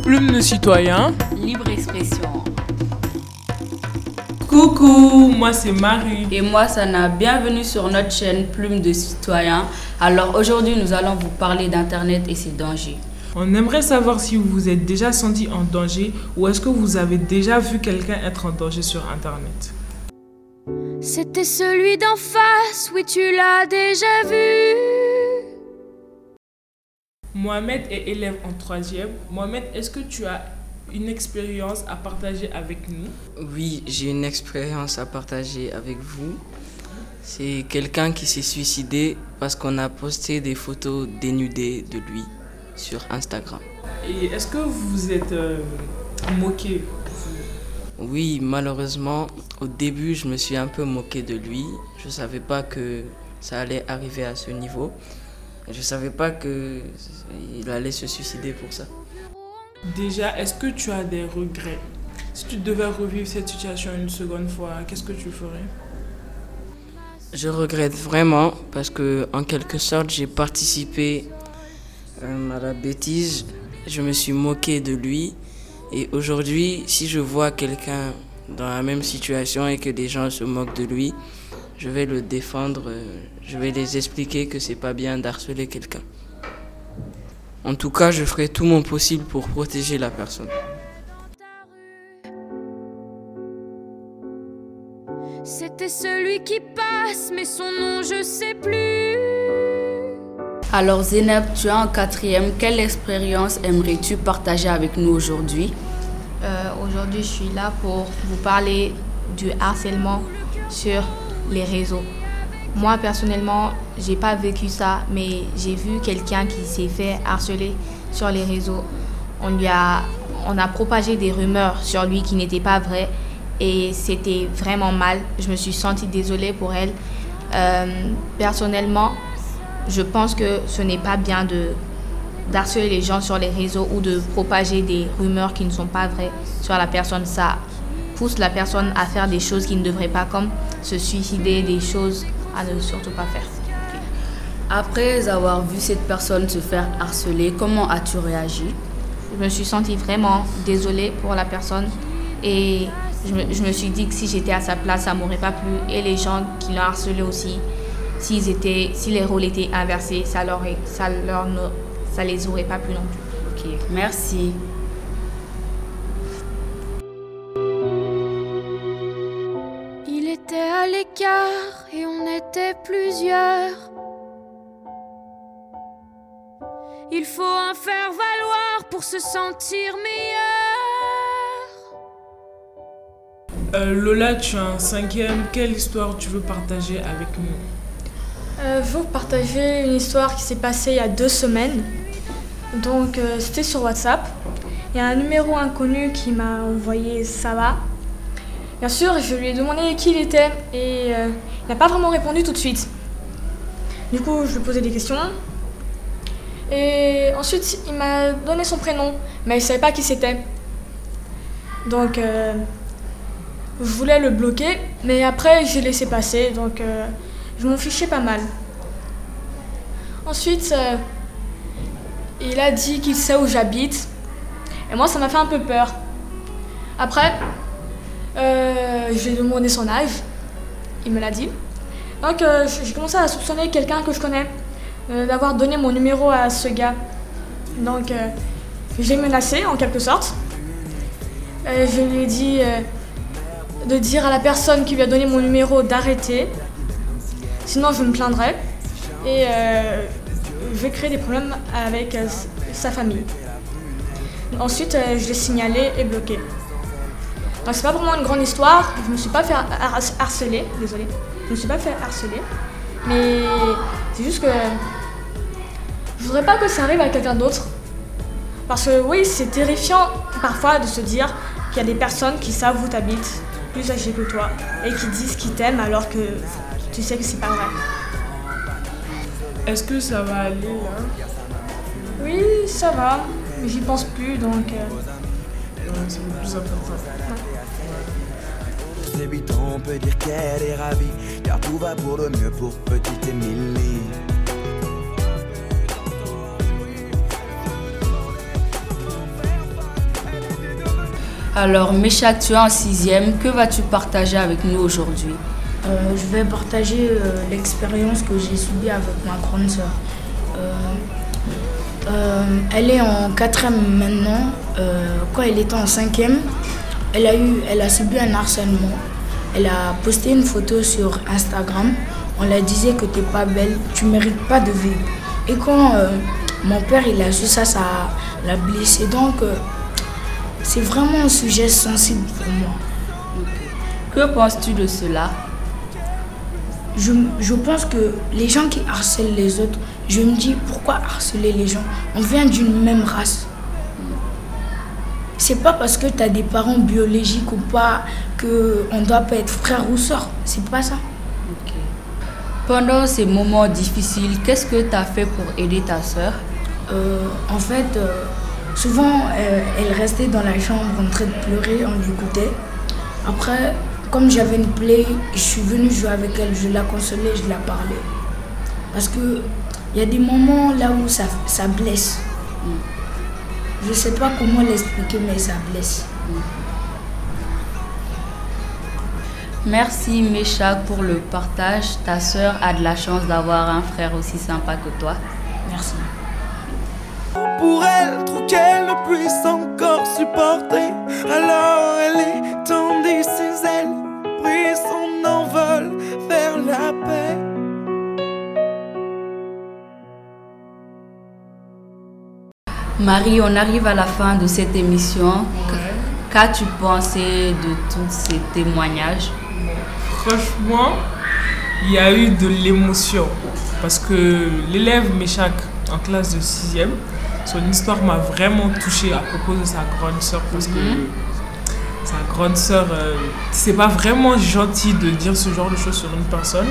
Plume de citoyen. Libre expression. Coucou, moi c'est Marie. Et moi Sana, bienvenue sur notre chaîne Plume de citoyen. Alors aujourd'hui nous allons vous parler d'Internet et ses dangers. On aimerait savoir si vous vous êtes déjà senti en danger ou est-ce que vous avez déjà vu quelqu'un être en danger sur Internet. C'était celui d'en face, oui tu l'as déjà vu. Mohamed est élève en troisième. Mohamed, est-ce que tu as une expérience à partager avec nous? Oui, j'ai une expérience à partager avec vous. C'est quelqu'un qui s'est suicidé parce qu'on a posté des photos dénudées de lui sur Instagram. Et est-ce que vous vous êtes euh, moqué? Oui, malheureusement, au début, je me suis un peu moqué de lui. Je ne savais pas que ça allait arriver à ce niveau. Je ne savais pas qu'il allait se suicider pour ça. Déjà, est-ce que tu as des regrets? Si tu devais revivre cette situation une seconde fois, qu'est-ce que tu ferais? Je regrette vraiment parce que, en quelque sorte, j'ai participé euh, à la bêtise. Je me suis moqué de lui. Et aujourd'hui, si je vois quelqu'un dans la même situation et que des gens se moquent de lui, je vais le défendre. euh, Je vais les expliquer que c'est pas bien d'harceler quelqu'un. En tout cas, je ferai tout mon possible pour protéger la personne. C'était celui qui passe, mais son nom je sais plus. Alors Zénab, tu es en quatrième. Quelle expérience aimerais-tu partager avec nous aujourd'hui? Euh, Aujourd'hui, je suis là pour vous parler du harcèlement sur les réseaux. Moi, personnellement, j'ai pas vécu ça, mais j'ai vu quelqu'un qui s'est fait harceler sur les réseaux. On lui a, on a propagé des rumeurs sur lui qui n'étaient pas vraies et c'était vraiment mal. Je me suis sentie désolée pour elle. Euh, personnellement, je pense que ce n'est pas bien de d'harceler les gens sur les réseaux ou de propager des rumeurs qui ne sont pas vraies sur la personne. Ça pousse la personne à faire des choses qu'il ne devrait pas, comme se suicider, des choses à ne surtout pas faire. Après avoir vu cette personne se faire harceler, comment as-tu réagi? Je me suis sentie vraiment désolée pour la personne et je me, je me suis dit que si j'étais à sa place, ça m'aurait pas plu. Et les gens qui l'ont harcelé aussi, s'ils étaient, si les rôles étaient inversés, ça leur, ça leur, ça les aurait pas plu non plus. Ok, merci. Était à l'écart et on était plusieurs. Il faut en faire valoir pour se sentir meilleur. Euh, Lola, tu es en cinquième. Quelle histoire tu veux partager avec nous? Euh, je vais vous partager une histoire qui s'est passée il y a deux semaines. Donc, euh, c'était sur WhatsApp. Il y a un numéro inconnu qui m'a envoyé ça va. Bien sûr, je lui ai demandé qui il était et euh, il n'a pas vraiment répondu tout de suite. Du coup, je lui ai posé des questions. Et ensuite, il m'a donné son prénom, mais je ne savais pas qui c'était. Donc, euh, je voulais le bloquer, mais après, j'ai laissé passer. Donc, euh, je m'en fichais pas mal. Ensuite, il a dit qu'il sait où j'habite. Et moi, ça m'a fait un peu peur. Après, euh, je lui ai demandé son âge. Il me l'a dit. Donc, euh, j'ai commencé à soupçonner quelqu'un que je connais euh, d'avoir donné mon numéro à ce gars. Donc, euh, je l'ai menacé en quelque sorte. Je lui ai dit de dire à la personne qui lui a donné mon numéro d'arrêter. Sinon, je me plaindrai. Et je vais créer des problèmes avec sa famille. Ensuite, je l'ai signalé et bloqué. Donc, c'est pas vraiment une grande histoire. Je me suis pas fait har- har- harceler. Désolée. Je me suis pas fait harceler. Mais c'est juste que je voudrais pas que ça arrive à quelqu'un d'autre. Parce que oui, c'est terrifiant parfois de se dire qu'il y a des personnes qui savent où t'habites, plus âgées que toi, et qui disent qu'ils t'aiment alors que tu sais que c'est pas vrai. Est-ce que ça va aller là Oui, ça va, mais j'y pense plus donc. euh, C'est le plus important. Ses huit ans, on peut dire qu'elle est ravie, car tout va pour le mieux pour petite Émilie. Alors, Méchac, tu es en sixième. Que vas-tu partager avec nous aujourd'hui? Euh, je vais partager euh, l'expérience que j'ai subie avec ma grande sœur. Euh, euh, elle est en quatrième maintenant. Euh, quand elle était en cinquième, elle a, eu, elle a subi un harcèlement. Elle a posté une photo sur Instagram. On la disait que t'es pas belle, tu mérites pas de vivre. Et quand euh, mon père il a su ça, ça l'a blessé. Donc c'est vraiment un sujet sensible pour moi. Que penses-tu de cela? Je, je pense que les gens qui harcèlent les autres, je me dis pourquoi harceler les gens? On vient d'une même race. C'est pas parce que tu as des parents biologiques ou pas qu'on ne doit pas être frère ou soeur. C'est pas ça. Pendant ces moments difficiles, qu'est-ce que tu as fait pour aider ta sœur? Euh, en fait, euh, souvent, euh, elle restait dans la chambre en train de pleurer, on l'écoutait. Après, comme j'avais une plaie, je suis venue jouer avec elle, je la consolais, je la parlais. Parce que il y a des moments là où ça, ça blesse. Je sais pas comment l'expliquer, mais ça blesse. Merci Méchac pour le partage. Ta sœur a de la chance d'avoir un frère aussi sympa que toi. Merci. Pour elle, trop qu'elle ne puisse encore supporter. Alors elle étendit ses ailes, prit son envol vers la paix. Marie, on arrive à la fin de cette émission. Qu'as-tu pensé de tous ces témoignages? Franchement, il y a eu de l'émotion. Parce que l'élève Méchac en classe de 6e, son histoire m'a vraiment touchée à propos de sa grande sœur. Parce que sa grande sœur, euh, c'est pas vraiment gentil de dire ce genre de choses sur une personne.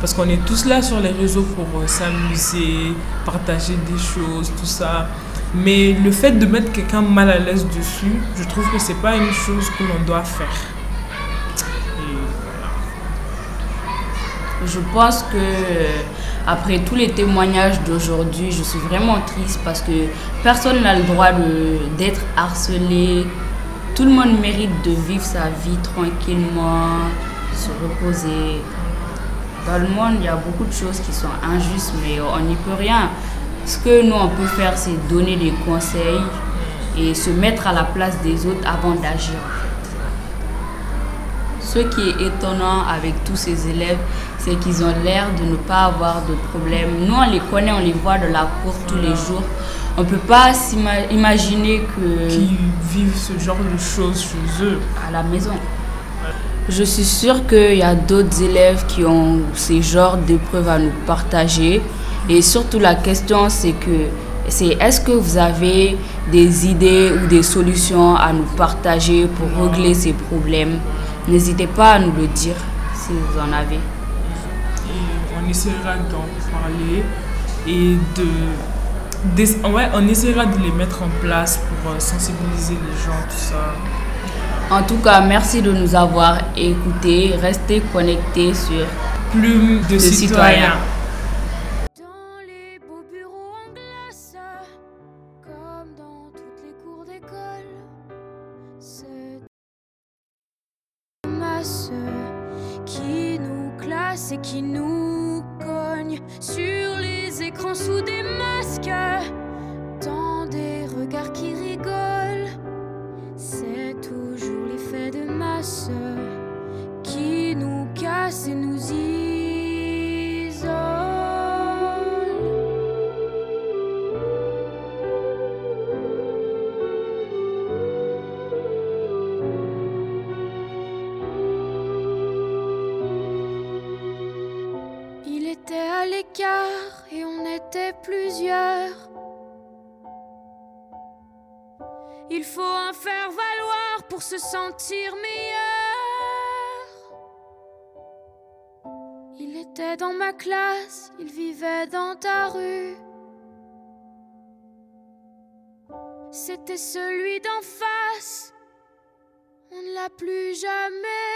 Parce qu'on est tous là sur les réseaux pour euh, s'amuser, partager des choses, tout ça. Mais le fait de mettre quelqu'un mal à l'aise dessus, je trouve que c'est pas une chose que l'on doit faire. Je pense que après tous les témoignages d'aujourd'hui, je suis vraiment triste parce que personne n'a le droit d'être harcelé. Tout le monde mérite de vivre sa vie tranquillement, se reposer. Dans le monde, il y a beaucoup de choses qui sont injustes, mais on n'y peut rien. Ce que nous, on peut faire, c'est donner des conseils et se mettre à la place des autres avant d'agir. Ce qui est étonnant avec tous ces élèves, c'est qu'ils ont l'air de ne pas avoir de problème. Nous, on les connaît, on les voit de la cour tous les jours. On ne peut pas s'imaginer que Qui vivent ce genre de choses chez eux. à la maison. Je suis sûre qu'il y a d'autres élèves qui ont ces genres d'épreuves à nous partager. Et surtout la question, c'est que c'est est-ce que vous avez des idées ou des solutions à nous partager pour régler ces problèmes? N'hésitez pas à nous le dire si vous en avez. Et on essaiera d'en parler et de. Ouais, on essaiera de les mettre en place pour euh, sensibiliser les gens, tout ça. En tout cas, merci de nous avoir écoutés. Restez connectés sur Plume de, De citoyens. citoyens. Et qui nous cogne sur les écrans sous des masques, dans des regards qui rigolent. C'est toujours l'effet de masse qui nous casse et nous isole. Plusieurs. Il faut en faire valoir pour se sentir meilleur. Il était dans ma classe, il vivait dans ta rue. C'était celui d'en face, on ne l'a plus jamais.